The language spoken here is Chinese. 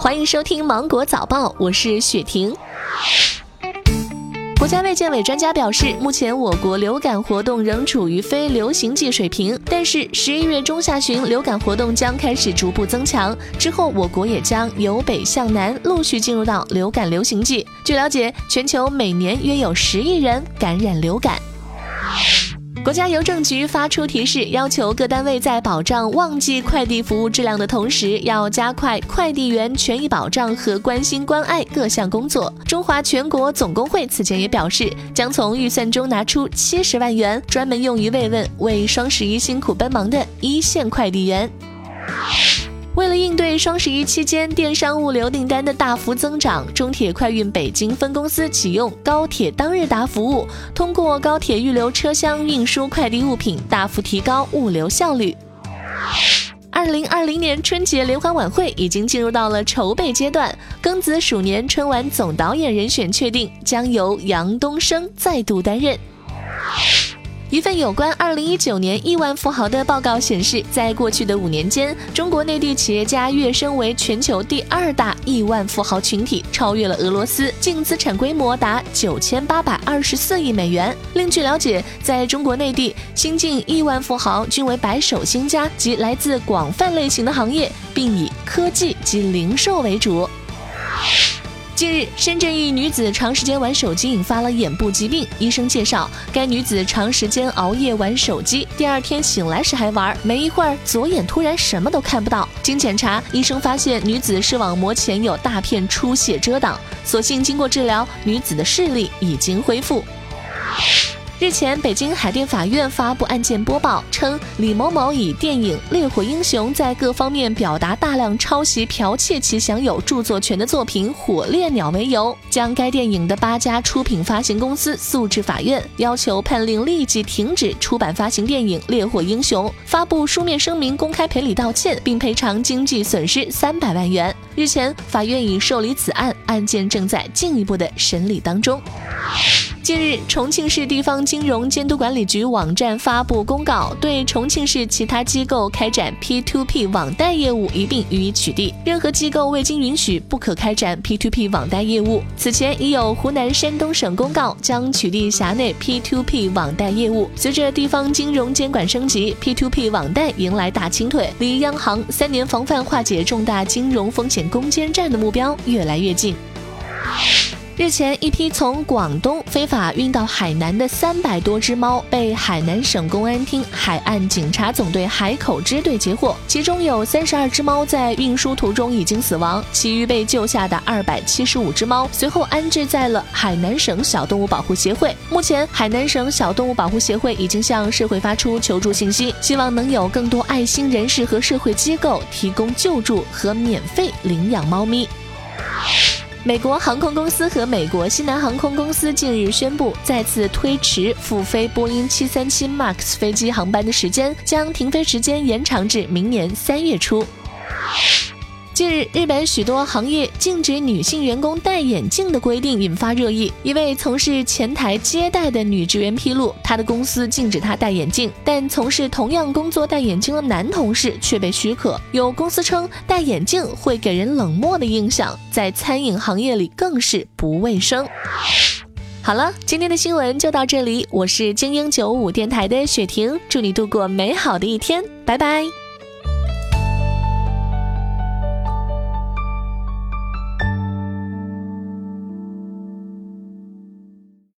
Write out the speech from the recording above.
欢迎收听《芒果早报》，我是雪婷。国家卫健委专家表示，目前我国流感活动仍处于非流行季水平，但是十一月中下旬流感活动将开始逐步增强，之后我国也将由北向南陆续进入到流感流行季。据了解，全球每年约有十亿人感染流感。国家邮政局发出提示，要求各单位在保障旺季快递服务质量的同时，要加快快递员权益保障和关心关爱各项工作。中华全国总工会此前也表示，将从预算中拿出七十万元，专门用于慰问为双十一辛苦奔忙的一线快递员。为了应对双十一期间电商物流订单的大幅增长，中铁快运北京分公司启用高铁当日达服务，通过高铁预留车厢运输快递物品，大幅提高物流效率。二零二零年春节联欢晚会已经进入到了筹备阶段，庚子鼠年春晚总导演人选确定，将由杨东升再度担任。一份有关二零一九年亿万富豪的报告显示，在过去的五年间，中国内地企业家跃升为全球第二大亿万富豪群体，超越了俄罗斯，净资产规模达九千八百二十四亿美元。另据了解，在中国内地，新晋亿万富豪均为白手兴家及来自广泛类型的行业，并以科技及零售为主。近日，深圳一女子长时间玩手机引发了眼部疾病。医生介绍，该女子长时间熬夜玩手机，第二天醒来时还玩，没一会儿左眼突然什么都看不到。经检查，医生发现女子视网膜前有大片出血遮挡，所幸经过治疗，女子的视力已经恢复。日前，北京海淀法院发布案件播报，称李某某以电影《烈火英雄》在各方面表达大量抄袭、剽窃其享有著作权的作品《火烈鸟》为由，将该电影的八家出品发行公司诉至法院，要求判令立即停止出版发行电影《烈火英雄》，发布书面声明公开赔礼道歉，并赔偿经济损失三百万元。日前，法院已受理此案，案件正在进一步的审理当中。近日，重庆市地方金融监督管理局网站发布公告，对重庆市其他机构开展 P2P 网贷业务一并予以取缔。任何机构未经允许，不可开展 P2P 网贷业务。此前已有湖南、山东省公告将取缔辖内 P2P 网贷业务。随着地方金融监管升级，P2P 网贷迎来大清退，离央行三年防范化解重大金融风险攻坚战的目标越来越近。日前，一批从广东非法运到海南的三百多只猫被海南省公安厅海岸警察总队海口支队截获，其中有三十二只猫在运输途中已经死亡，其余被救下的二百七十五只猫随后安置在了海南省小动物保护协会。目前，海南省小动物保护协会已经向社会发出求助信息，希望能有更多爱心人士和社会机构提供救助和免费领养猫咪。美国航空公司和美国西南航空公司近日宣布，再次推迟复飞波音737 MAX 飞机航班的时间，将停飞时间延长至明年三月初。近日，日本许多行业禁止女性员工戴眼镜的规定引发热议。一位从事前台接待的女职员披露，她的公司禁止她戴眼镜，但从事同样工作戴眼镜的男同事却被许可。有公司称，戴眼镜会给人冷漠的印象，在餐饮行业里更是不卫生。好了，今天的新闻就到这里，我是精英九五电台的雪婷，祝你度过美好的一天，拜拜。